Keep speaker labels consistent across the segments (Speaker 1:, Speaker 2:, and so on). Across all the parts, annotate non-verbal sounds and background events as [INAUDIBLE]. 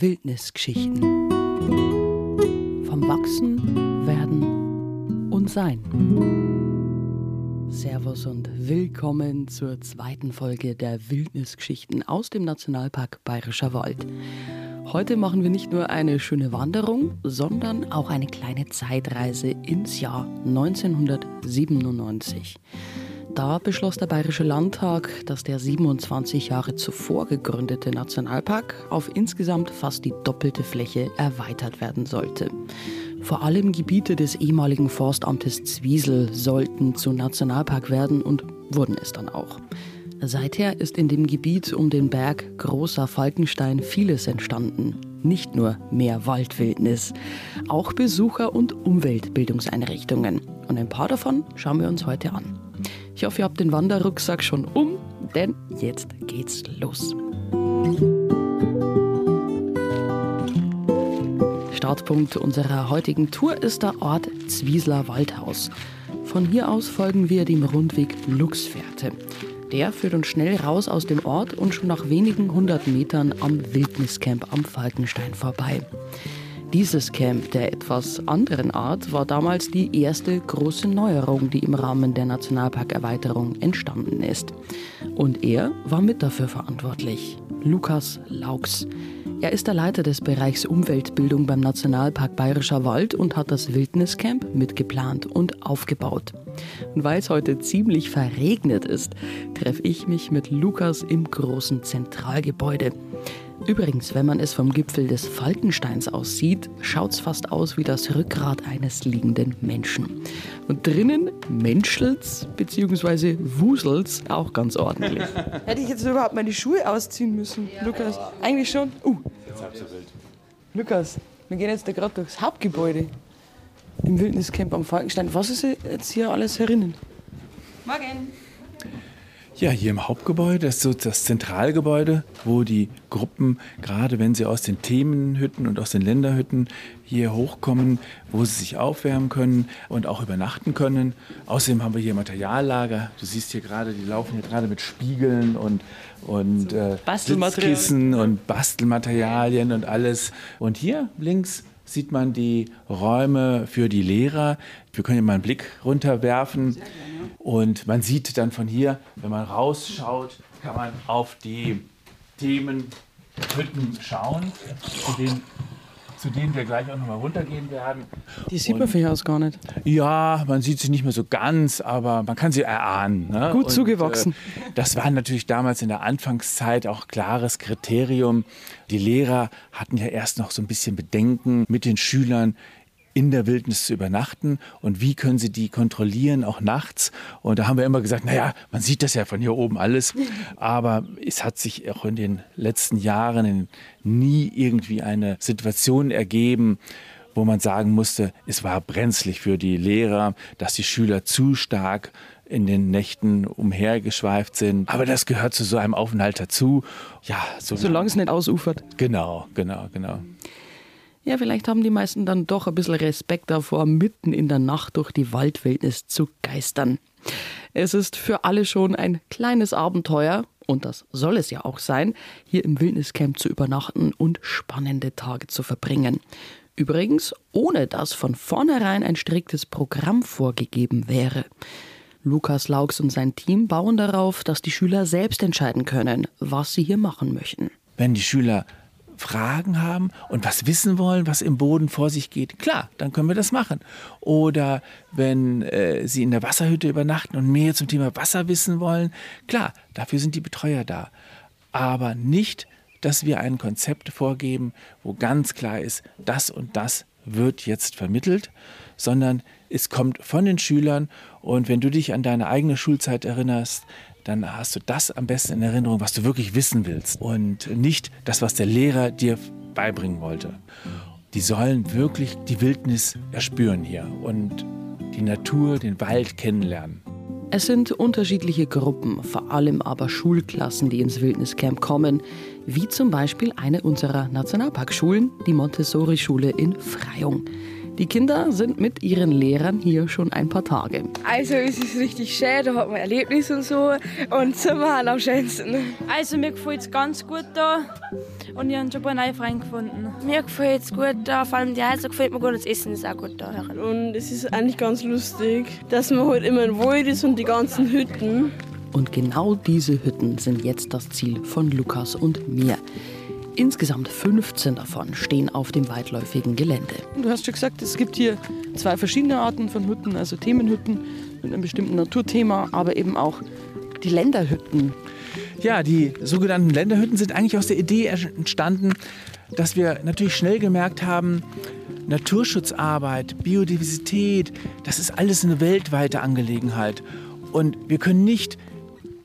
Speaker 1: Wildnisgeschichten. Vom Wachsen, Werden und Sein. Servus und willkommen zur zweiten Folge der Wildnisgeschichten aus dem Nationalpark Bayerischer Wald. Heute machen wir nicht nur eine schöne Wanderung, sondern auch eine kleine Zeitreise ins Jahr 1997. Da beschloss der Bayerische Landtag, dass der 27 Jahre zuvor gegründete Nationalpark auf insgesamt fast die doppelte Fläche erweitert werden sollte. Vor allem Gebiete des ehemaligen Forstamtes Zwiesel sollten zu Nationalpark werden und wurden es dann auch. Seither ist in dem Gebiet um den Berg Großer Falkenstein vieles entstanden. Nicht nur mehr Waldwildnis, auch Besucher- und Umweltbildungseinrichtungen. Und ein paar davon schauen wir uns heute an. Ich hoffe, ihr habt den Wanderrucksack schon um, denn jetzt geht's los. Startpunkt unserer heutigen Tour ist der Ort Zwiesler Waldhaus. Von hier aus folgen wir dem Rundweg Luchsfährte. Der führt uns schnell raus aus dem Ort und schon nach wenigen hundert Metern am Wildniscamp am Falkenstein vorbei. Dieses Camp der etwas anderen Art war damals die erste große Neuerung, die im Rahmen der Nationalparkerweiterung entstanden ist. Und er war mit dafür verantwortlich. Lukas Laux. Er ist der Leiter des Bereichs Umweltbildung beim Nationalpark Bayerischer Wald und hat das Wildniscamp mitgeplant und aufgebaut. Und weil es heute ziemlich verregnet ist, treffe ich mich mit Lukas im großen Zentralgebäude. Übrigens, wenn man es vom Gipfel des Falkensteins aus sieht, schaut es fast aus wie das Rückgrat eines liegenden Menschen. Und drinnen menschelt's bzw. wuselt's auch ganz ordentlich. [LAUGHS]
Speaker 2: Hätte ich jetzt überhaupt meine Schuhe ausziehen müssen, ja. Lukas? Eigentlich schon. Uh. So. Lukas, wir gehen jetzt gerade durchs Hauptgebäude im Wildniscamp am Falkenstein. Was ist jetzt hier alles herinnen?
Speaker 3: Morgen.
Speaker 4: Ja, hier im Hauptgebäude, das ist so das Zentralgebäude, wo die Gruppen, gerade wenn sie aus den Themenhütten und aus den Länderhütten hier hochkommen, wo sie sich aufwärmen können und auch übernachten können. Außerdem haben wir hier Materiallager. Du siehst hier gerade, die laufen hier gerade mit Spiegeln und, und äh, Sitzkissen und Bastelmaterialien und alles. Und hier links sieht man die Räume für die Lehrer. Wir können hier mal einen Blick runterwerfen. Und man sieht dann von hier, wenn man rausschaut, kann man auf die Themenhütten schauen, zu denen, zu denen wir gleich auch nochmal runtergehen werden.
Speaker 2: Die sieht man von hier aus gar nicht.
Speaker 4: Ja, man sieht sie nicht mehr so ganz, aber man kann sie erahnen. Ne?
Speaker 2: Gut Und, zugewachsen.
Speaker 4: Äh, das war natürlich damals in der Anfangszeit auch klares Kriterium. Die Lehrer hatten ja erst noch so ein bisschen Bedenken mit den Schülern in der Wildnis zu übernachten und wie können sie die kontrollieren, auch nachts. Und da haben wir immer gesagt, naja, man sieht das ja von hier oben alles, [LAUGHS] aber es hat sich auch in den letzten Jahren nie irgendwie eine Situation ergeben, wo man sagen musste, es war brenzlig für die Lehrer, dass die Schüler zu stark in den Nächten umhergeschweift sind. Aber das gehört zu so einem Aufenthalt dazu. Ja,
Speaker 2: so Solange es nicht ausufert.
Speaker 4: Genau, genau, genau.
Speaker 1: Ja, vielleicht haben die meisten dann doch ein bisschen Respekt davor, mitten in der Nacht durch die Waldwildnis zu geistern. Es ist für alle schon ein kleines Abenteuer, und das soll es ja auch sein, hier im Wildniscamp zu übernachten und spannende Tage zu verbringen. Übrigens, ohne dass von vornherein ein striktes Programm vorgegeben wäre. Lukas Laux und sein Team bauen darauf, dass die Schüler selbst entscheiden können, was sie hier machen möchten.
Speaker 4: Wenn die Schüler Fragen haben und was wissen wollen, was im Boden vor sich geht, klar, dann können wir das machen. Oder wenn äh, Sie in der Wasserhütte übernachten und mehr zum Thema Wasser wissen wollen, klar, dafür sind die Betreuer da. Aber nicht, dass wir ein Konzept vorgeben, wo ganz klar ist, das und das wird jetzt vermittelt, sondern es kommt von den Schülern und wenn du dich an deine eigene Schulzeit erinnerst, dann hast du das am besten in Erinnerung, was du wirklich wissen willst und nicht das, was der Lehrer dir beibringen wollte. Die sollen wirklich die Wildnis erspüren hier und die Natur, den Wald kennenlernen.
Speaker 1: Es sind unterschiedliche Gruppen, vor allem aber Schulklassen, die ins Wildniscamp kommen, wie zum Beispiel eine unserer Nationalparkschulen, die Montessori-Schule in Freyung. Die Kinder sind mit ihren Lehrern hier schon ein paar Tage.
Speaker 3: Also es ist richtig schön, da hat man Erlebnis und so und Zimmer halt am schönsten.
Speaker 5: Also mir gefällt es ganz gut da und ich habe schon ein paar neue Freunde gefunden.
Speaker 6: Mir gefällt es gut da, vor allem die Häuser gefällt mir gut, das Essen ist auch gut da.
Speaker 3: Und es ist eigentlich ganz lustig, dass man halt immer in Wald ist und die ganzen Hütten.
Speaker 1: Und genau diese Hütten sind jetzt das Ziel von Lukas und mir. Insgesamt 15 davon stehen auf dem weitläufigen Gelände.
Speaker 2: Du hast schon gesagt, es gibt hier zwei verschiedene Arten von Hütten, also Themenhütten mit einem bestimmten Naturthema, aber eben auch die Länderhütten.
Speaker 4: Ja, die sogenannten Länderhütten sind eigentlich aus der Idee entstanden, dass wir natürlich schnell gemerkt haben, Naturschutzarbeit, Biodiversität, das ist alles eine weltweite Angelegenheit. Und wir können nicht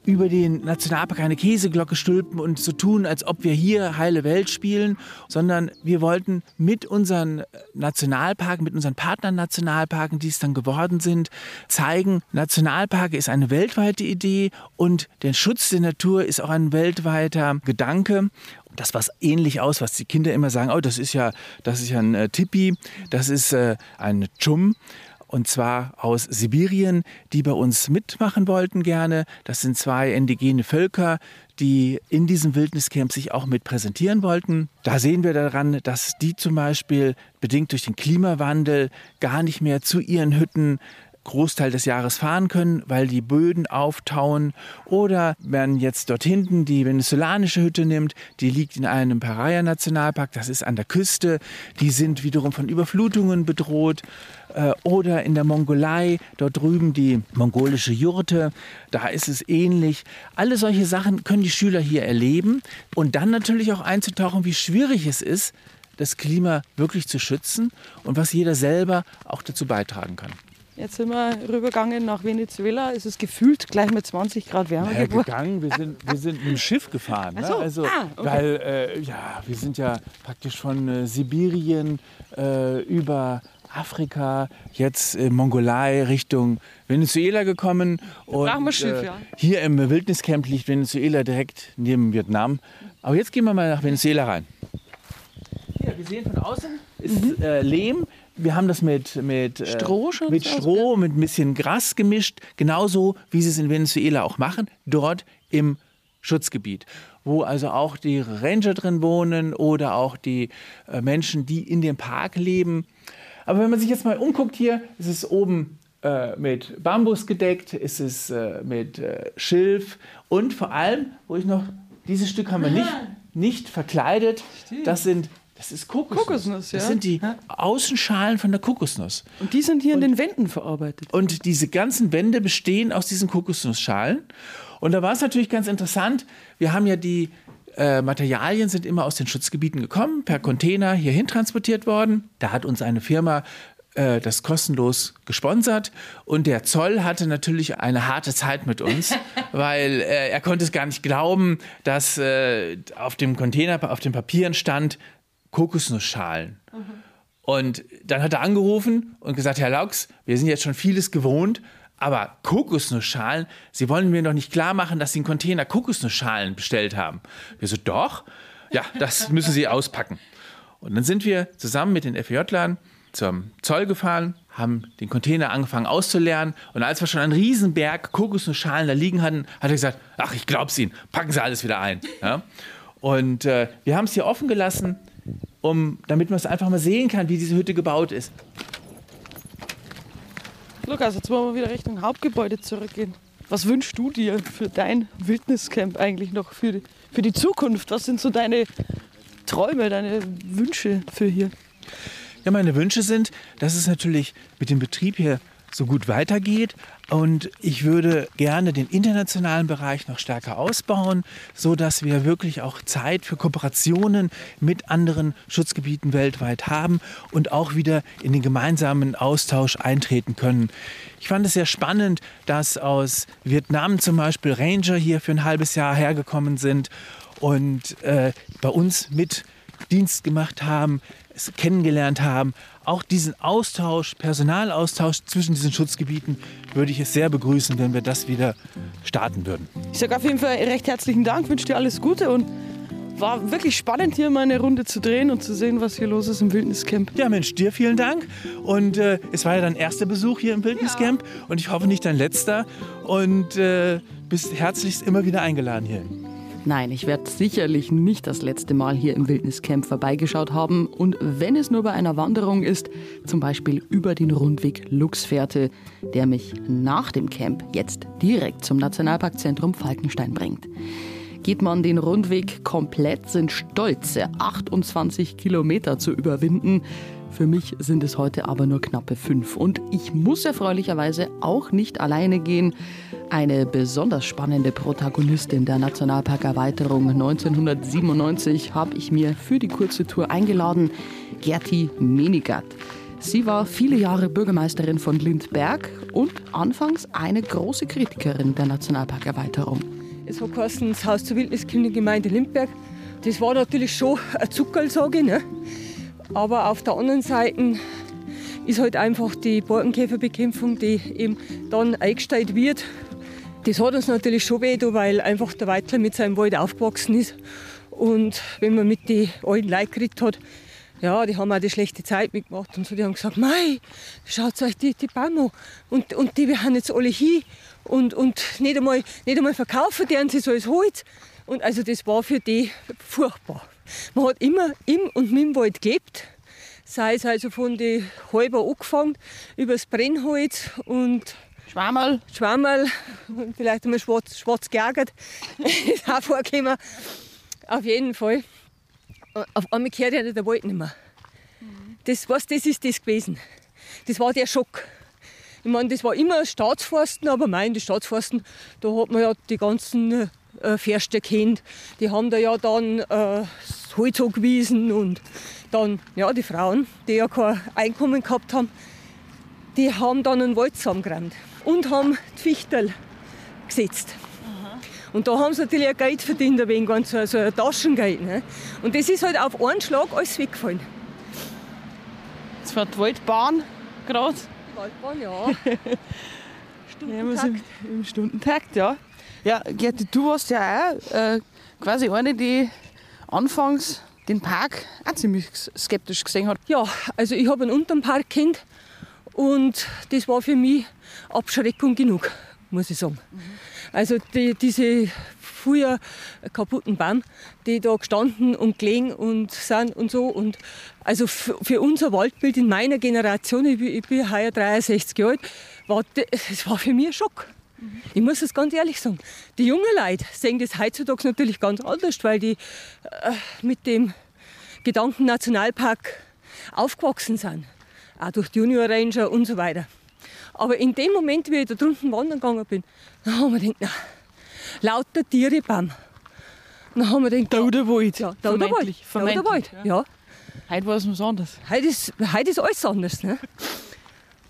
Speaker 4: über den Nationalpark eine Käseglocke stülpen und so tun, als ob wir hier heile Welt spielen, sondern wir wollten mit unseren Nationalparken, mit unseren Partnernationalparken, die es dann geworden sind, zeigen, Nationalparke ist eine weltweite Idee und der Schutz der Natur ist auch ein weltweiter Gedanke. Das was ähnlich aus, was die Kinder immer sagen, oh, das ist ja, das ist ja ein äh, Tipi, das ist äh, ein Chum und zwar aus Sibirien, die bei uns mitmachen wollten gerne. Das sind zwei indigene Völker, die in diesem Wildniscamp sich auch mit präsentieren wollten. Da sehen wir daran, dass die zum Beispiel bedingt durch den Klimawandel gar nicht mehr zu ihren Hütten Großteil des Jahres fahren können, weil die Böden auftauen. Oder wenn jetzt dort hinten die venezolanische Hütte nimmt, die liegt in einem Paraya-Nationalpark, das ist an der Küste, die sind wiederum von Überflutungen bedroht. Äh, oder in der Mongolei, dort drüben die mongolische Jurte, da ist es ähnlich. Alle solche Sachen können die Schüler hier erleben und dann natürlich auch einzutauchen, wie schwierig es ist, das Klima wirklich zu schützen und was jeder selber auch dazu beitragen kann.
Speaker 2: Jetzt sind wir rübergegangen nach Venezuela. Es ist gefühlt gleich mit 20 Grad wärmer
Speaker 4: naja,
Speaker 2: geworden.
Speaker 4: gegangen, wir sind, wir sind mit dem Schiff gefahren. Ne?
Speaker 2: So.
Speaker 4: Also,
Speaker 2: ah, okay.
Speaker 4: Weil, äh, ja, wir sind ja praktisch von äh, Sibirien äh, über Afrika, jetzt äh, Mongolei Richtung Venezuela gekommen. Und,
Speaker 2: Schiff,
Speaker 4: äh,
Speaker 2: ja.
Speaker 4: Hier im Wildniscamp liegt Venezuela direkt neben Vietnam. Aber jetzt gehen wir mal nach Venezuela rein. Hier, wir sehen von außen ist äh, Lehm. Wir haben das mit, mit, äh,
Speaker 2: Stroh schon
Speaker 4: mit
Speaker 2: so
Speaker 4: Stroh, mit ein bisschen Gras gemischt, genauso wie sie es in Venezuela auch machen, dort im Schutzgebiet, wo also auch die Ranger drin wohnen oder auch die äh, Menschen, die in dem Park leben. Aber wenn man sich jetzt mal umguckt hier, ist es oben äh, mit Bambus gedeckt, ist es äh, mit äh, Schilf und vor allem, wo ich noch, dieses Stück haben wir nicht, nicht verkleidet, das sind das ist Kokosnuss.
Speaker 2: Kokosnuss, ja.
Speaker 4: Das sind die Außenschalen von der Kokosnuss.
Speaker 2: Und die sind hier in den Wänden verarbeitet.
Speaker 4: Und diese ganzen Wände bestehen aus diesen Kokosnussschalen. Und da war es natürlich ganz interessant. Wir haben ja die äh, Materialien sind immer aus den Schutzgebieten gekommen, per Container hierhin transportiert worden. Da hat uns eine Firma äh, das kostenlos gesponsert und der Zoll hatte natürlich eine harte Zeit mit uns, [LAUGHS] weil äh, er konnte es gar nicht glauben, dass äh, auf dem Container, auf den Papieren stand Kokosnussschalen. Und dann hat er angerufen und gesagt, Herr Laux, wir sind jetzt schon vieles gewohnt, aber Kokosnussschalen, Sie wollen mir doch nicht klar machen, dass Sie einen Container Kokosnussschalen bestellt haben. Wir so, doch? Ja, das müssen Sie auspacken. Und dann sind wir zusammen mit den FJ-Lern zum Zoll gefahren, haben den Container angefangen auszuleeren. Und als wir schon einen Riesenberg Kokosnussschalen da liegen hatten, hat er gesagt, ach, ich glaub's Ihnen, packen Sie alles wieder ein. Ja? Und äh, wir haben es hier offen gelassen, um, damit man es einfach mal sehen kann, wie diese Hütte gebaut ist.
Speaker 2: Lukas, jetzt wollen wir wieder Richtung Hauptgebäude zurückgehen. Was wünschst du dir für dein Wildniscamp eigentlich noch für die, für die Zukunft? Was sind so deine Träume, deine Wünsche für hier?
Speaker 4: Ja, meine Wünsche sind, dass es natürlich mit dem Betrieb hier so gut weitergeht. Und ich würde gerne den internationalen Bereich noch stärker ausbauen, so dass wir wirklich auch Zeit für Kooperationen mit anderen Schutzgebieten weltweit haben und auch wieder in den gemeinsamen Austausch eintreten können. Ich fand es sehr spannend, dass aus Vietnam zum Beispiel Ranger hier für ein halbes Jahr hergekommen sind und äh, bei uns mit Dienst gemacht haben, es kennengelernt haben. Auch diesen Austausch, Personalaustausch zwischen diesen Schutzgebieten würde ich es sehr begrüßen, wenn wir das wieder starten würden.
Speaker 2: Ich sage auf jeden Fall recht herzlichen Dank, wünsche dir alles Gute und war wirklich spannend, hier mal eine Runde zu drehen und zu sehen, was hier los ist im Wildniscamp.
Speaker 4: Ja, Mensch, dir vielen Dank. Und äh, es war ja dein erster Besuch hier im Wildniscamp ja. und ich hoffe nicht dein letzter. Und äh, bist herzlichst immer wieder eingeladen hier.
Speaker 1: Nein, ich werde sicherlich nicht das letzte Mal hier im Wildniscamp vorbeigeschaut haben. Und wenn es nur bei einer Wanderung ist, zum Beispiel über den Rundweg Luchsfährte, der mich nach dem Camp jetzt direkt zum Nationalparkzentrum Falkenstein bringt. Geht man den Rundweg komplett, sind stolze 28 Kilometer zu überwinden. Für mich sind es heute aber nur knappe fünf. Und ich muss erfreulicherweise auch nicht alleine gehen. Eine besonders spannende Protagonistin der Nationalparkerweiterung 1997 habe ich mir für die kurze Tour eingeladen, Gerti Menigat. Sie war viele Jahre Bürgermeisterin von Lindberg und anfangs eine große Kritikerin der Nationalparkerweiterung.
Speaker 7: Es geheißen, das Haus zur Wildniskönigin Gemeinde Lindberg. Das war natürlich schon ein Zuckerl, sage ich. Ne? Aber auf der anderen Seite ist halt einfach die Borkenkäferbekämpfung, die eben dann eingestellt wird. Das hat uns natürlich schon weh, weil einfach der Weitler mit seinem Wald aufgewachsen ist. Und wenn man mit den alten Leuten geredet hat, ja, die haben auch die schlechte Zeit mitgemacht und so. Die haben gesagt, mei, schaut euch die, die Bäume an. Und, und die haben jetzt alle hin und, und nicht, einmal, nicht einmal verkaufen deren sie so als Holz. Und also das war für die furchtbar. Man hat immer im und mit dem Wald gelebt. Sei es also von den Halber angefangen, über das Brennholz und
Speaker 2: Schwammerl.
Speaker 7: Schwammerl, vielleicht einmal schwarz, schwarz geärgert. [LAUGHS] ist auch vorgekommen. Auf jeden Fall. Auf einmal gehört ja der Wald nicht mehr. Das, was, das ist das gewesen. Das war der Schock. Ich meine, das war immer Staatsforsten, aber mein, die Staatsforsten, da hat man ja die ganzen äh, Förster kennt. Die haben da ja dann äh, das Holz angewiesen und dann, ja, die Frauen, die ja kein Einkommen gehabt haben, die haben dann einen Wald zusammengeräumt und haben die Fichtel gesetzt. Und da haben sie natürlich ein Geld verdient, ein wenig, ganz, also ein Taschengeld. Ne? Und das ist halt auf einen Schlag alles weggefallen.
Speaker 2: Jetzt fährt die Waldbahn gerade.
Speaker 7: Waldbahn, ja. [LAUGHS]
Speaker 2: Stundentakt. Ja, Im Stundentakt, ja. Ja, Gerti, du warst ja auch äh, quasi eine, die anfangs den Park auch ziemlich skeptisch gesehen hat.
Speaker 7: Ja, also ich habe einen Unterpark kennt und das war für mich Abschreckung genug, muss ich sagen. Mhm. Also die, diese früher kaputten Baum, die da gestanden und gelegen und sind und so. Und also für unser Waldbild in meiner Generation, ich bin, ich bin heuer 63 Jahre alt, war das war für mich ein Schock. Mhm. Ich muss es ganz ehrlich sagen. Die jungen Leute sehen das heutzutage natürlich ganz anders, weil die äh, mit dem Gedanken Nationalpark aufgewachsen sind. Auch durch die Junior Ranger und so weiter. Aber in dem Moment, wie ich da drunten wandern gegangen bin, dann haben wir gedacht, na, lauter Tiere, Baum. Dann haben wir gedacht,
Speaker 2: da der Wald.
Speaker 7: Ja, da der Wald. Da der Wald, ja.
Speaker 2: Heute war es was anderes.
Speaker 7: Heute ist, heute ist alles anders. Ne?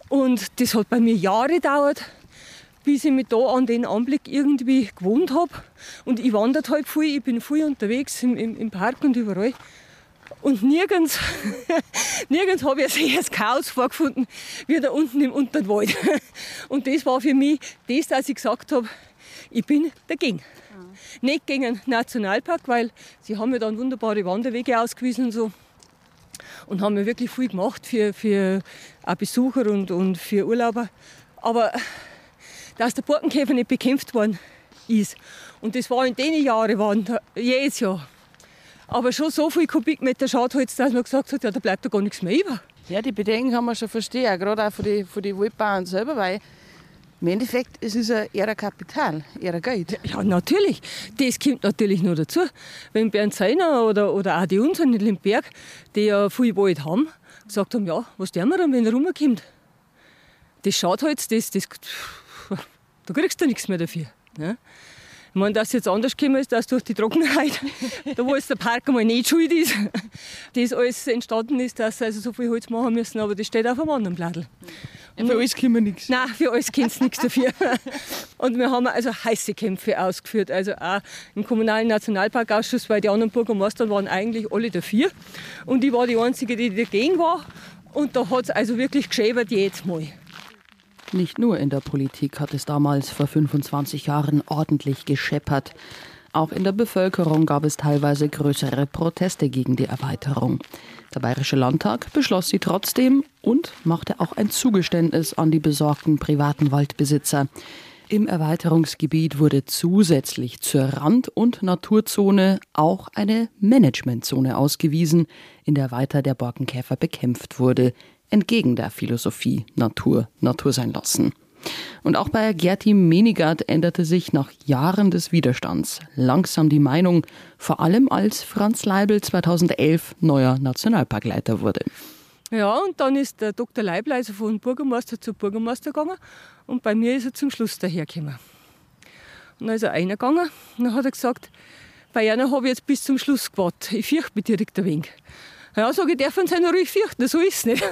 Speaker 7: Und das hat bei mir Jahre gedauert, bis ich mich da an den Anblick irgendwie gewohnt habe. Und ich wandere halt viel, ich bin viel unterwegs im, im, im Park und überall. Und nirgends, [LAUGHS] nirgends habe ich ein solches Chaos vorgefunden wie da unten im Unterwald. [LAUGHS] Und das war für mich das, dass ich gesagt habe, ich bin dagegen. Ja. Nicht gegen einen Nationalpark, weil sie haben mir dann wunderbare Wanderwege ausgewiesen und so. Und haben mir wirklich viel gemacht für, für auch Besucher und, und für Urlauber. Aber dass der Borkenkäfer nicht bekämpft worden ist. Und das war in den Jahren, waren jedes Jahr aber schon so viel Kubikmeter Schadholz, dass man gesagt hat, ja, da bleibt da gar nichts mehr über.
Speaker 2: Ja, die Bedenken kann man schon verstehen, gerade auch von den von die Waldbauern selber, weil im Endeffekt es ist es eher Kapital, eher Geld.
Speaker 7: Ja, natürlich. Das kommt natürlich noch dazu. Wenn Bernd Seiner oder, oder auch die unseren in Limberg, die ja viel Wald haben, gesagt haben, ja, was tun wir dann, wenn er rumkommt? Das Schadholz, das, das, da kriegst du nichts mehr dafür. Ne? Ich meine, dass es jetzt anders gekommen ist, dass durch die Trockenheit, [LAUGHS] da wo es der Park einmal nicht schuld ist, [LAUGHS] das alles entstanden ist, dass sie also so viel Holz machen müssen, aber das steht auf einem anderen Blattl.
Speaker 2: Ja, für alles können wir nichts.
Speaker 7: Nein, für alles kennt nichts dafür. [LAUGHS] Und wir haben also heiße Kämpfe ausgeführt, also auch im Kommunalen Nationalparkausschuss, weil die anderen Bürgermeister waren eigentlich alle dafür. Und ich war die Einzige, die dagegen war. Und da hat es also wirklich geschäbert jedes Mal.
Speaker 1: Nicht nur in der Politik hat es damals vor 25 Jahren ordentlich gescheppert. Auch in der Bevölkerung gab es teilweise größere Proteste gegen die Erweiterung. Der Bayerische Landtag beschloss sie trotzdem und machte auch ein Zugeständnis an die besorgten privaten Waldbesitzer. Im Erweiterungsgebiet wurde zusätzlich zur Rand- und Naturzone auch eine Managementzone ausgewiesen, in der weiter der Borkenkäfer bekämpft wurde, entgegen der Philosophie Natur Natur sein lassen. Und auch bei Gerti Menigard änderte sich nach Jahren des Widerstands langsam die Meinung, vor allem als Franz Leibel 2011 neuer Nationalparkleiter wurde.
Speaker 7: Ja, und dann ist der Dr. Leibler also von Bürgermeister zu Bürgermeister gegangen und bei mir ist er zum Schluss dahergekommen. Und dann ist er reingegangen und dann hat er gesagt, bei einer habe ich jetzt bis zum Schluss gewartet. Ich fürchte mich direkt ein wenig. Ja, sage ich, darf man sich ruhig fürchten, so ist es nicht.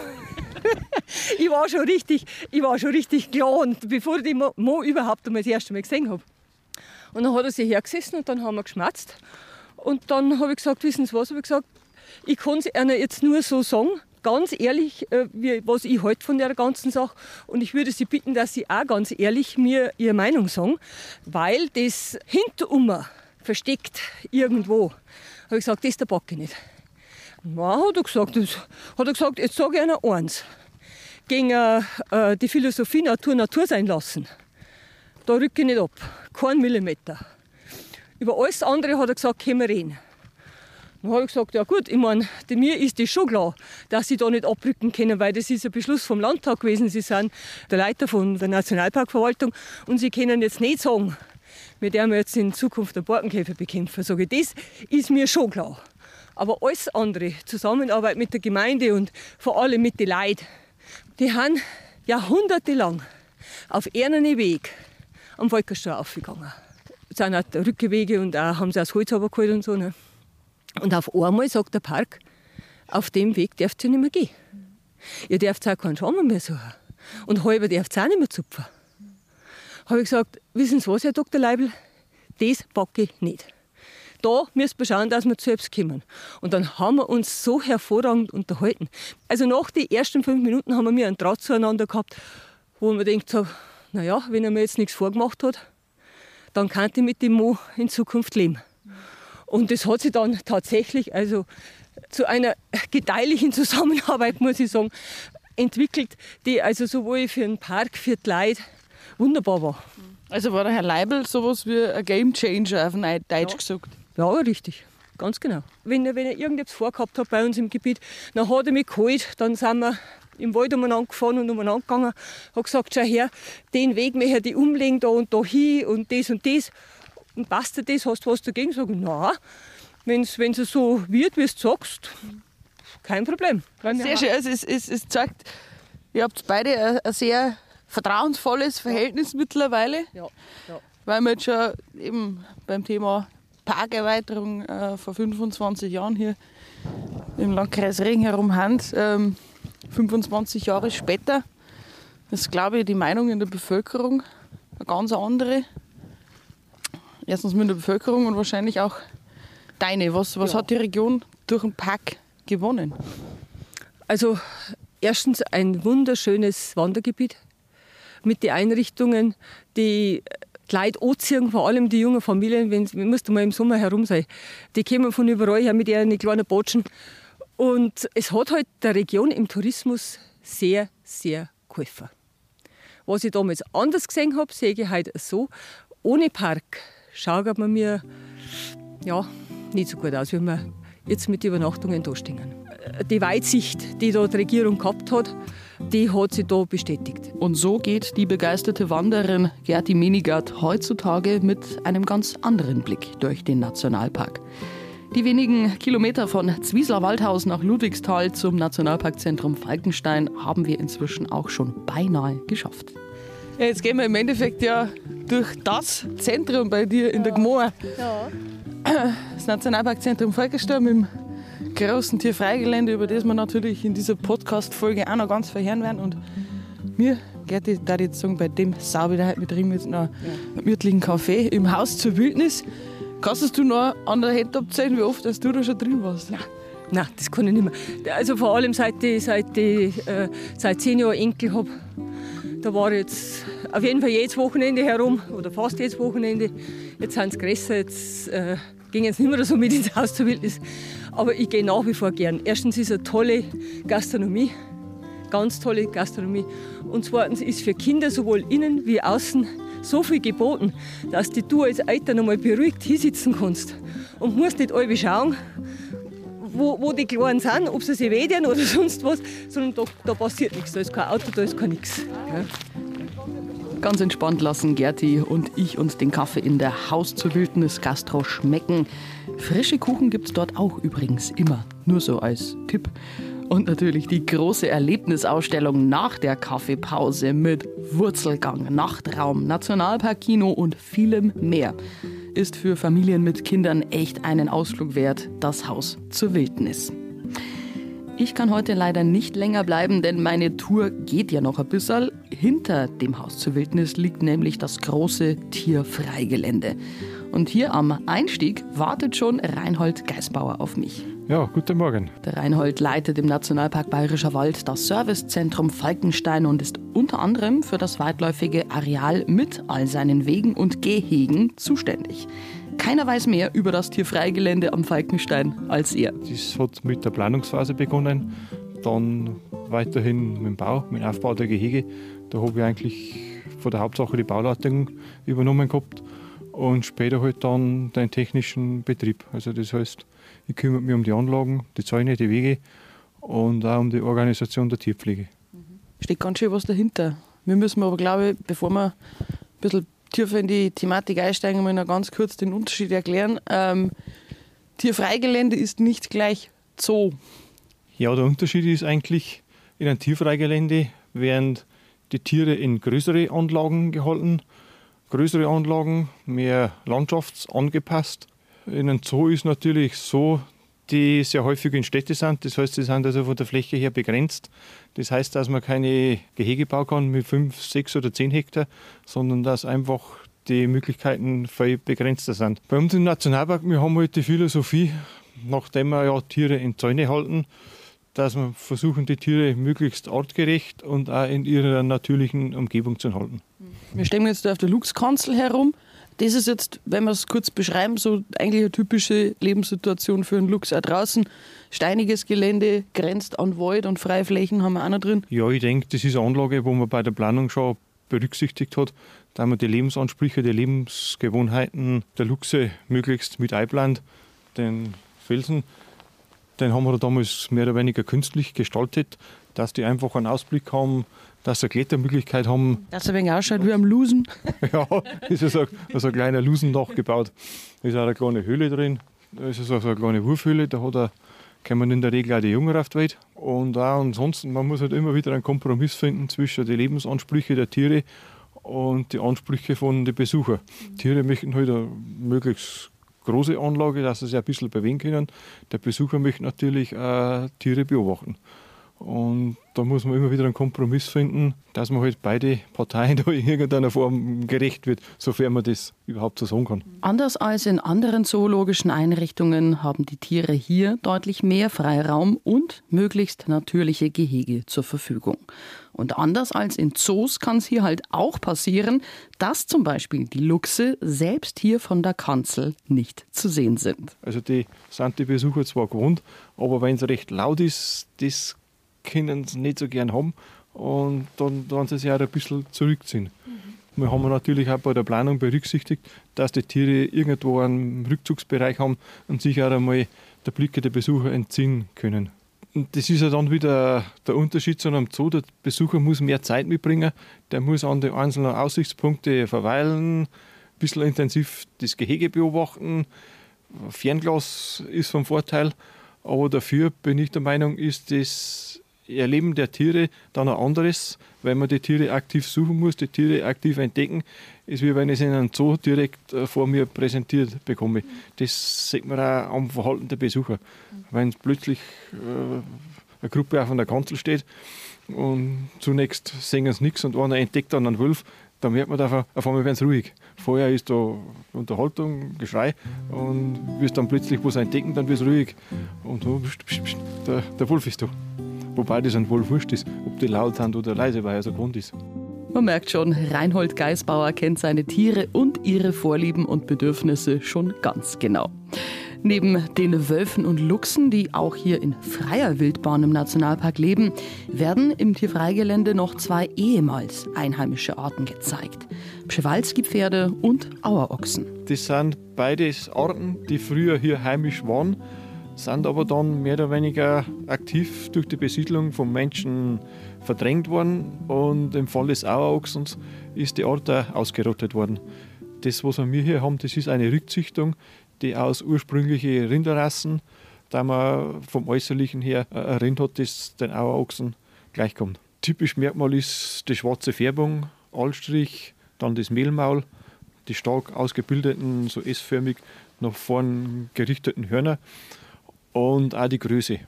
Speaker 7: [LAUGHS] ich war schon richtig, ich war schon richtig klar und bevor ich die Mo, überhaupt einmal das erste Mal gesehen habe. Und dann hat er sich hergesessen und dann haben wir geschmatzt. Und dann habe ich gesagt, wissen Sie was, habe ich gesagt, ich kann es Ihnen jetzt nur so sagen, ganz ehrlich, äh, wie, was ich halte von der ganzen Sache. Und ich würde Sie bitten, dass Sie auch ganz ehrlich mir Ihre Meinung sagen, weil das hinterher versteckt irgendwo, habe ich gesagt, das der Backe nicht. Na, hat er gesagt, das, hat er gesagt jetzt sage ich Ihnen eins. Gegen äh, die Philosophie Natur Natur sein lassen, da rücke ich nicht ab. Kein Millimeter. Über alles andere hat er gesagt, können wir reden. Dann habe ich gesagt, ja gut, ich meine, mir ist das schon klar, dass sie da nicht abrücken können, weil das ist ein Beschluss vom Landtag gewesen. Sie sind der Leiter von der Nationalparkverwaltung und sie können jetzt nicht sagen, mit der wir jetzt in Zukunft den Borkenkäfer bekämpfen. Sage ich, das ist mir schon klar. Aber alles andere, Zusammenarbeit mit der Gemeinde und vor allem mit den Leuten, die haben jahrhundertelang auf ihren Weg am Volkerstraße aufgegangen. Es sind auch Rückwege und auch haben sie aus Holz geholt und so. Ne? Und auf einmal sagt der Park, auf dem Weg dürft ihr nicht mehr gehen. Ihr dürft auch keinen Schaum mehr suchen. Und halber dürft ihr auch nicht mehr zupfen. Habe ich gesagt, wissen Sie was, Herr Dr. Leibel, das packe ich nicht. Da müssen wir schauen, dass wir zu selbst kommen. Und dann haben wir uns so hervorragend unterhalten. Also nach den ersten fünf Minuten haben wir einen Draht zueinander gehabt, wo man denkt, so, naja, wenn er mir jetzt nichts vorgemacht hat, dann kann ich mit dem Mo in Zukunft leben. Und das hat sich dann tatsächlich also zu einer gedeihlichen Zusammenarbeit, muss ich sagen, entwickelt, die also sowohl für den Park, für die Leute wunderbar war.
Speaker 2: Also war der Herr Leibel sowas wie ein Game Changer auf Deutsch ja. gesagt?
Speaker 7: Ja, richtig. Ganz genau. Wenn er, wenn er irgendetwas vorgehabt hat bei uns im Gebiet, dann hat er mich geholt, dann sind wir im Wald umeinander gefahren und umeinander gegangen, hat gesagt, schau her, den Weg möchte ich umlegen, da und da hin und das und das. Und passt dir das, hast du was dagegen? Sag ich, nein, wenn es so wird, wie du sagst, kein Problem.
Speaker 2: Sehr schön, also es, es, es zeigt, ihr habt beide ein, ein sehr vertrauensvolles Verhältnis mittlerweile. Ja. ja. Weil wir jetzt schon eben beim Thema Parkerweiterung äh, vor 25 Jahren hier im Landkreis Regen herum haben. Ähm, 25 Jahre später ist, glaube ich, die Meinung in der Bevölkerung eine ganz andere. Erstens mit der Bevölkerung und wahrscheinlich auch deine. Was, was ja. hat die Region durch den Park gewonnen?
Speaker 7: Also erstens ein wunderschönes Wandergebiet mit den Einrichtungen, die die Leute anziehen, vor allem die jungen Familien, wenn wir mal im Sommer herum sein. Die kommen von überall her mit ihren kleinen Botschen. Und es hat halt der Region im Tourismus sehr, sehr geholfen. Was ich damals anders gesehen habe, sehe ich heute so. Ohne Park schaut man mir ja, nicht so gut aus, wie wir jetzt mit Übernachtungen da stehen. Die Weitsicht, die da die Regierung gehabt hat, die hat sich da bestätigt.
Speaker 1: Und so geht die begeisterte Wanderin Gerti Menigard heutzutage mit einem ganz anderen Blick durch den Nationalpark. Die wenigen Kilometer von Zwiesler Waldhaus nach Ludwigsthal zum Nationalparkzentrum Falkenstein haben wir inzwischen auch schon beinahe geschafft.
Speaker 2: Ja, jetzt gehen wir im Endeffekt ja durch das Zentrum bei dir in der Gmoor. Ja. Das Nationalparkzentrum Falkenstein mit dem großen Tierfreigelände, über das wir natürlich in dieser Podcast-Folge auch noch ganz verheeren werden. Und mir geht die, da jetzt sagen, bei dem Sau wieder heute mit drin mit einem gemütlichen Kaffee im Haus zur Wildnis. Kannst du noch an der Hand abzählen, wie oft dass du da schon drin warst?
Speaker 7: Nein. Nein, das kann ich nicht mehr. Also vor allem seit ich, seit ich, äh, seit zehn Jahren Enkel habe, Da war jetzt auf jeden Fall jedes Wochenende herum oder fast jedes Wochenende. Jetzt sind es größer, jetzt äh, gehen jetzt nicht mehr so mit ins Haus zur Wildnis. Aber ich gehe nach wie vor gern. Erstens ist eine tolle Gastronomie, ganz tolle Gastronomie. Und zweitens ist für Kinder sowohl innen wie außen so viel geboten, dass du als Eltern einmal beruhigt hinsitzen kannst und musst nicht alle schauen, wo, wo die Kleinen sind, ob sie sich wehtun oder [LAUGHS] sonst was, sondern da, da passiert nichts. Da ist kein Auto, da ist kein nichts. Ja.
Speaker 1: Ganz entspannt lassen Gerti und ich uns den Kaffee in der Haus zur Wildnis Gastro schmecken. Frische Kuchen gibt es dort auch übrigens immer. Nur so als Tipp. Und natürlich die große Erlebnisausstellung nach der Kaffeepause mit Wurzelgang, Nachtraum, Nationalparkkino und vielem mehr ist für Familien mit Kindern echt einen Ausflug wert, das Haus zur Wildnis. Ich kann heute leider nicht länger bleiben, denn meine Tour geht ja noch ein bisschen. Hinter dem Haus zur Wildnis liegt nämlich das große Tierfreigelände. Und hier am Einstieg wartet schon Reinhold Geisbauer auf mich.
Speaker 8: Ja, guten Morgen.
Speaker 1: Der Reinhold leitet im Nationalpark Bayerischer Wald das Servicezentrum Falkenstein und ist unter anderem für das weitläufige Areal mit all seinen Wegen und Gehegen zuständig. Keiner weiß mehr über das Tierfreigelände am Falkenstein als er.
Speaker 8: Das hat mit der Planungsphase begonnen, dann weiterhin mit dem Bau, mit dem Aufbau der Gehege. Da habe ich eigentlich von der Hauptsache die Bauleitung übernommen gehabt und später halt dann den technischen Betrieb. Also das heißt, ich kümmere mich um die Anlagen, die Zäune, die Wege und auch um die Organisation der Tierpflege.
Speaker 2: Steht ganz schön was dahinter. Wir müssen aber, glaube ich, bevor wir ein bisschen tiefer in die Thematik einsteigen, mal noch ganz kurz den Unterschied erklären. Ähm, Tierfreigelände ist nicht gleich Zoo.
Speaker 8: Ja, der Unterschied ist eigentlich, in einem Tierfreigelände werden die Tiere in größere Anlagen gehalten. Größere Anlagen, mehr landschaftsangepasst in einem Zoo ist natürlich so, die sehr häufig in Städte sind. Das heißt, sie sind also von der Fläche her begrenzt. Das heißt, dass man keine Gehege bauen kann mit 5, 6 oder 10 Hektar, sondern dass einfach die Möglichkeiten viel begrenzter sind. Bei uns im Nationalpark, wir haben halt die Philosophie, nachdem wir ja Tiere in Zäune halten, dass wir versuchen, die Tiere möglichst artgerecht und auch in ihrer natürlichen Umgebung zu halten.
Speaker 2: Wir stehen jetzt auf der Luchskanzel herum. Das ist jetzt, wenn wir es kurz beschreiben, so eigentlich eine typische Lebenssituation für einen Luchs. Auch draußen steiniges Gelände, grenzt an Wald und Freiflächen haben wir auch noch drin.
Speaker 8: Ja, ich denke, das ist eine Anlage, wo man bei der Planung schon berücksichtigt hat, da man die Lebensansprüche, die Lebensgewohnheiten der Luchse möglichst mit einplant. Den Felsen, den haben wir damals mehr oder weniger künstlich gestaltet, dass die einfach einen Ausblick haben dass sie eine Klettermöglichkeit haben.
Speaker 2: Dass er ein wenig ausschaut wie am Lusen. [LAUGHS]
Speaker 8: ja, ist so, so ein kleiner Lusendach gebaut. Da ist auch eine kleine Höhle drin. Da ist so eine kleine Wurfhöhle. Da hat er, kommen in der Regel auch die Jungen auf die Welt. Und auch ansonsten, man muss halt immer wieder einen Kompromiss finden zwischen den Lebensansprüchen der Tiere und die Ansprüche von den Besuchern. Tiere möchten halt eine möglichst große Anlage, dass sie sich ein bisschen bewegen können. Der Besucher möchte natürlich auch Tiere beobachten. Und da muss man immer wieder einen Kompromiss finden, dass man halt beide Parteien [LAUGHS] da in irgendeiner Form gerecht wird, sofern man das überhaupt so sagen kann.
Speaker 1: Anders als in anderen zoologischen Einrichtungen haben die Tiere hier deutlich mehr Freiraum und möglichst natürliche Gehege zur Verfügung. Und anders als in Zoos kann es hier halt auch passieren, dass zum Beispiel die Luchse selbst hier von der Kanzel nicht zu sehen sind.
Speaker 8: Also die sind die Besucher zwar gewohnt, aber wenn es recht laut ist, das können sie nicht so gern haben und dann, dann sie sich auch ein bisschen zurückziehen. Mhm. Wir haben natürlich auch bei der Planung berücksichtigt, dass die Tiere irgendwo einen Rückzugsbereich haben und sich auch einmal der Blicke der Besucher entziehen können. Und das ist ja dann wieder der Unterschied zu einem Zoo. Der Besucher muss mehr Zeit mitbringen, der muss an den einzelnen Aussichtspunkten verweilen, ein bisschen intensiv das Gehege beobachten. Fernglas ist vom Vorteil, aber dafür bin ich der Meinung, ist das Erleben der Tiere dann ein anderes, weil man die Tiere aktiv suchen muss, die Tiere aktiv entdecken, ist wie wenn ich es in einem Zoo direkt äh, vor mir präsentiert bekomme. Das sieht man auch am Verhalten der Besucher. Wenn plötzlich äh, eine Gruppe auf einer Kanzel steht und zunächst sehen sie nichts und einer entdeckt dann einen Wolf, dann merkt man, auf, auf einmal werden sie ruhig. Vorher ist da Unterhaltung, Geschrei und wirst dann plötzlich was entdecken, dann wird es ruhig. Und oh, pst, pst, pst, der, der Wolf ist da. Wobei das ein wohl wurscht ist, ob die laut sind oder leise, weil er so Grund ist.
Speaker 1: Man merkt schon, Reinhold Geisbauer kennt seine Tiere und ihre Vorlieben und Bedürfnisse schon ganz genau. Neben den Wölfen und Luchsen, die auch hier in freier Wildbahn im Nationalpark leben, werden im Tierfreigelände noch zwei ehemals einheimische Arten gezeigt. Pschewalski-Pferde und Auerochsen.
Speaker 8: Das sind beides Arten, die früher hier heimisch waren, sind aber dann mehr oder weniger aktiv durch die Besiedlung von Menschen verdrängt worden und im Fall des Auerochsens ist die Art ausgerottet worden. Das, was wir hier haben, das ist eine Rückzüchtung, die aus ursprünglichen Rinderrassen, da man vom Äußerlichen her ein Rind hat, das den Auerochsen gleichkommt. Typisch Merkmal ist die schwarze Färbung, Allstrich, dann das Mehlmaul, die stark ausgebildeten, so S-förmig nach vorn gerichteten Hörner und auch die Größe.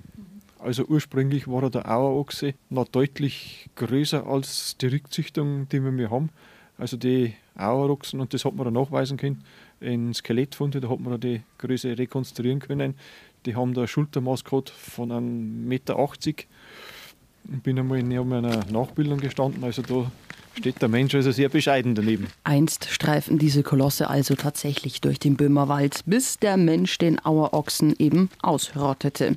Speaker 8: Also ursprünglich war der Auerochse noch deutlich größer als die Rückzüchtung, die wir haben. Also die Auerochsen, und das hat man dann nachweisen können, in Skelettfunde, da hat man die Größe rekonstruieren können. Die haben da ein Schultermaß gehabt von 1,80 Meter. Ich bin einmal in einer Nachbildung gestanden, also da steht der Mensch also sehr bescheiden daneben.
Speaker 1: Einst streifen diese Kolosse also tatsächlich durch den Böhmerwald, bis der Mensch den Auerochsen eben ausrottete.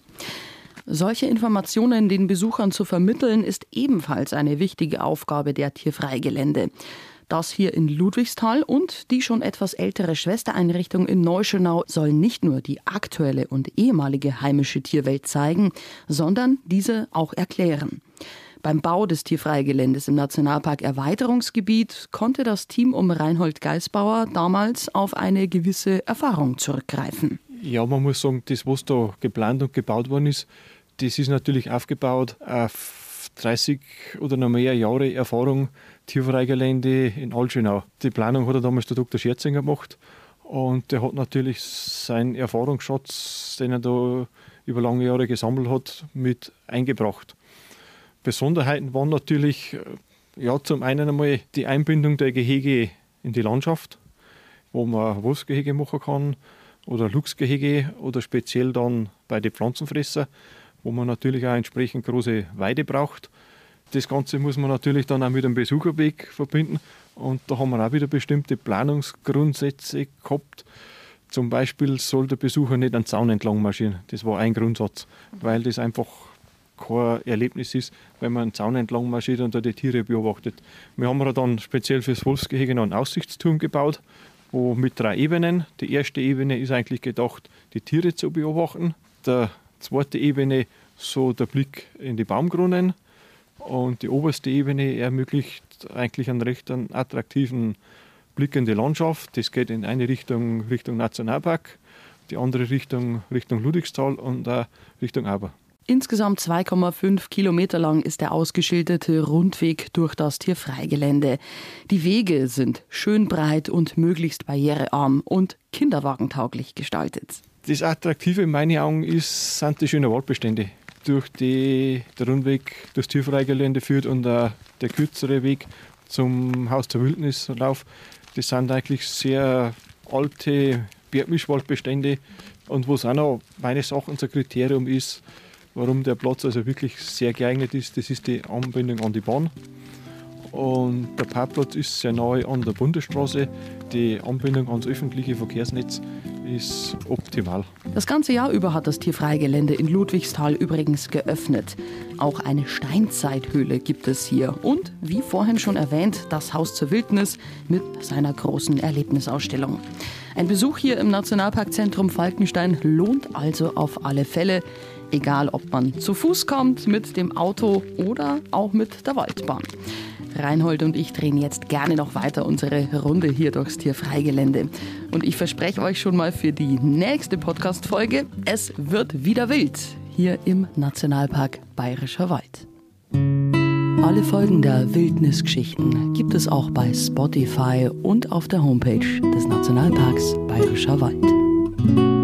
Speaker 1: Solche Informationen den Besuchern zu vermitteln, ist ebenfalls eine wichtige Aufgabe der Tierfreigelände. Das hier in Ludwigsthal und die schon etwas ältere Schwestereinrichtung in Neuschönau sollen nicht nur die aktuelle und ehemalige heimische Tierwelt zeigen, sondern diese auch erklären. Beim Bau des Tierfreigeländes im Nationalpark Erweiterungsgebiet konnte das Team um Reinhold Geisbauer damals auf eine gewisse Erfahrung zurückgreifen.
Speaker 8: Ja, man muss sagen, das, was da geplant und gebaut worden ist, das ist natürlich aufgebaut auf 30 oder noch mehr Jahre Erfahrung Tierfreigelände in Altschönau. Die Planung hat er damals der Dr. Scherzinger gemacht und der hat natürlich seinen Erfahrungsschatz, den er da über lange Jahre gesammelt hat, mit eingebracht. Besonderheiten waren natürlich äh, ja, zum einen einmal die Einbindung der Gehege in die Landschaft, wo man Wolfsgehege machen kann oder Luchsgehege oder speziell dann bei den Pflanzenfresser, wo man natürlich auch entsprechend große Weide braucht. Das Ganze muss man natürlich dann auch mit einem Besucherweg verbinden. Und da haben wir auch wieder bestimmte Planungsgrundsätze gehabt. Zum Beispiel soll der Besucher nicht einen Zaun entlang marschieren. Das war ein Grundsatz, weil das einfach kein Erlebnis ist, wenn man einen Zaun entlang marschiert und da die Tiere beobachtet. Wir haben dann speziell fürs Wolfsgehege noch einen Aussichtsturm gebaut, wo mit drei Ebenen. Die erste Ebene ist eigentlich gedacht, die Tiere zu beobachten. Der zweite Ebene so der Blick in die Baumkronen. Und die oberste Ebene ermöglicht eigentlich einen recht attraktiven Blick in die Landschaft. Das geht in eine Richtung Richtung Nationalpark, die andere Richtung Richtung Ludwigsthal und auch Richtung Aber.
Speaker 1: Insgesamt 2,5 Kilometer lang ist der ausgeschilderte Rundweg durch das Tierfreigelände. Die Wege sind schön breit und möglichst barrierearm und kinderwagentauglich gestaltet.
Speaker 8: Das Attraktive in meinen Augen ist, sind die schönen Waldbestände durch die der Rundweg durchs Tierfreigelände führt und der, der kürzere Weg zum Haus der Wildnislauf. Das sind eigentlich sehr alte Bergmischwaldbestände und was auch noch meines Erachtens ein Kriterium ist, warum der Platz also wirklich sehr geeignet ist, das ist die Anbindung an die Bahn. Und der Parkplatz ist sehr nahe an der Bundesstraße. Die Anbindung ans öffentliche Verkehrsnetz ist optimal.
Speaker 1: Das ganze Jahr über hat das Tierfreigelände in Ludwigsthal übrigens geöffnet. Auch eine Steinzeithöhle gibt es hier. Und, wie vorhin schon erwähnt, das Haus zur Wildnis mit seiner großen Erlebnisausstellung. Ein Besuch hier im Nationalparkzentrum Falkenstein lohnt also auf alle Fälle. Egal, ob man zu Fuß kommt, mit dem Auto oder auch mit der Waldbahn. Reinhold und ich drehen jetzt gerne noch weiter unsere Runde hier durchs Tierfreigelände. Und ich verspreche euch schon mal für die nächste Podcast-Folge, es wird wieder wild hier im Nationalpark Bayerischer Wald. Alle Folgen der Wildnisgeschichten gibt es auch bei Spotify und auf der Homepage des Nationalparks Bayerischer Wald.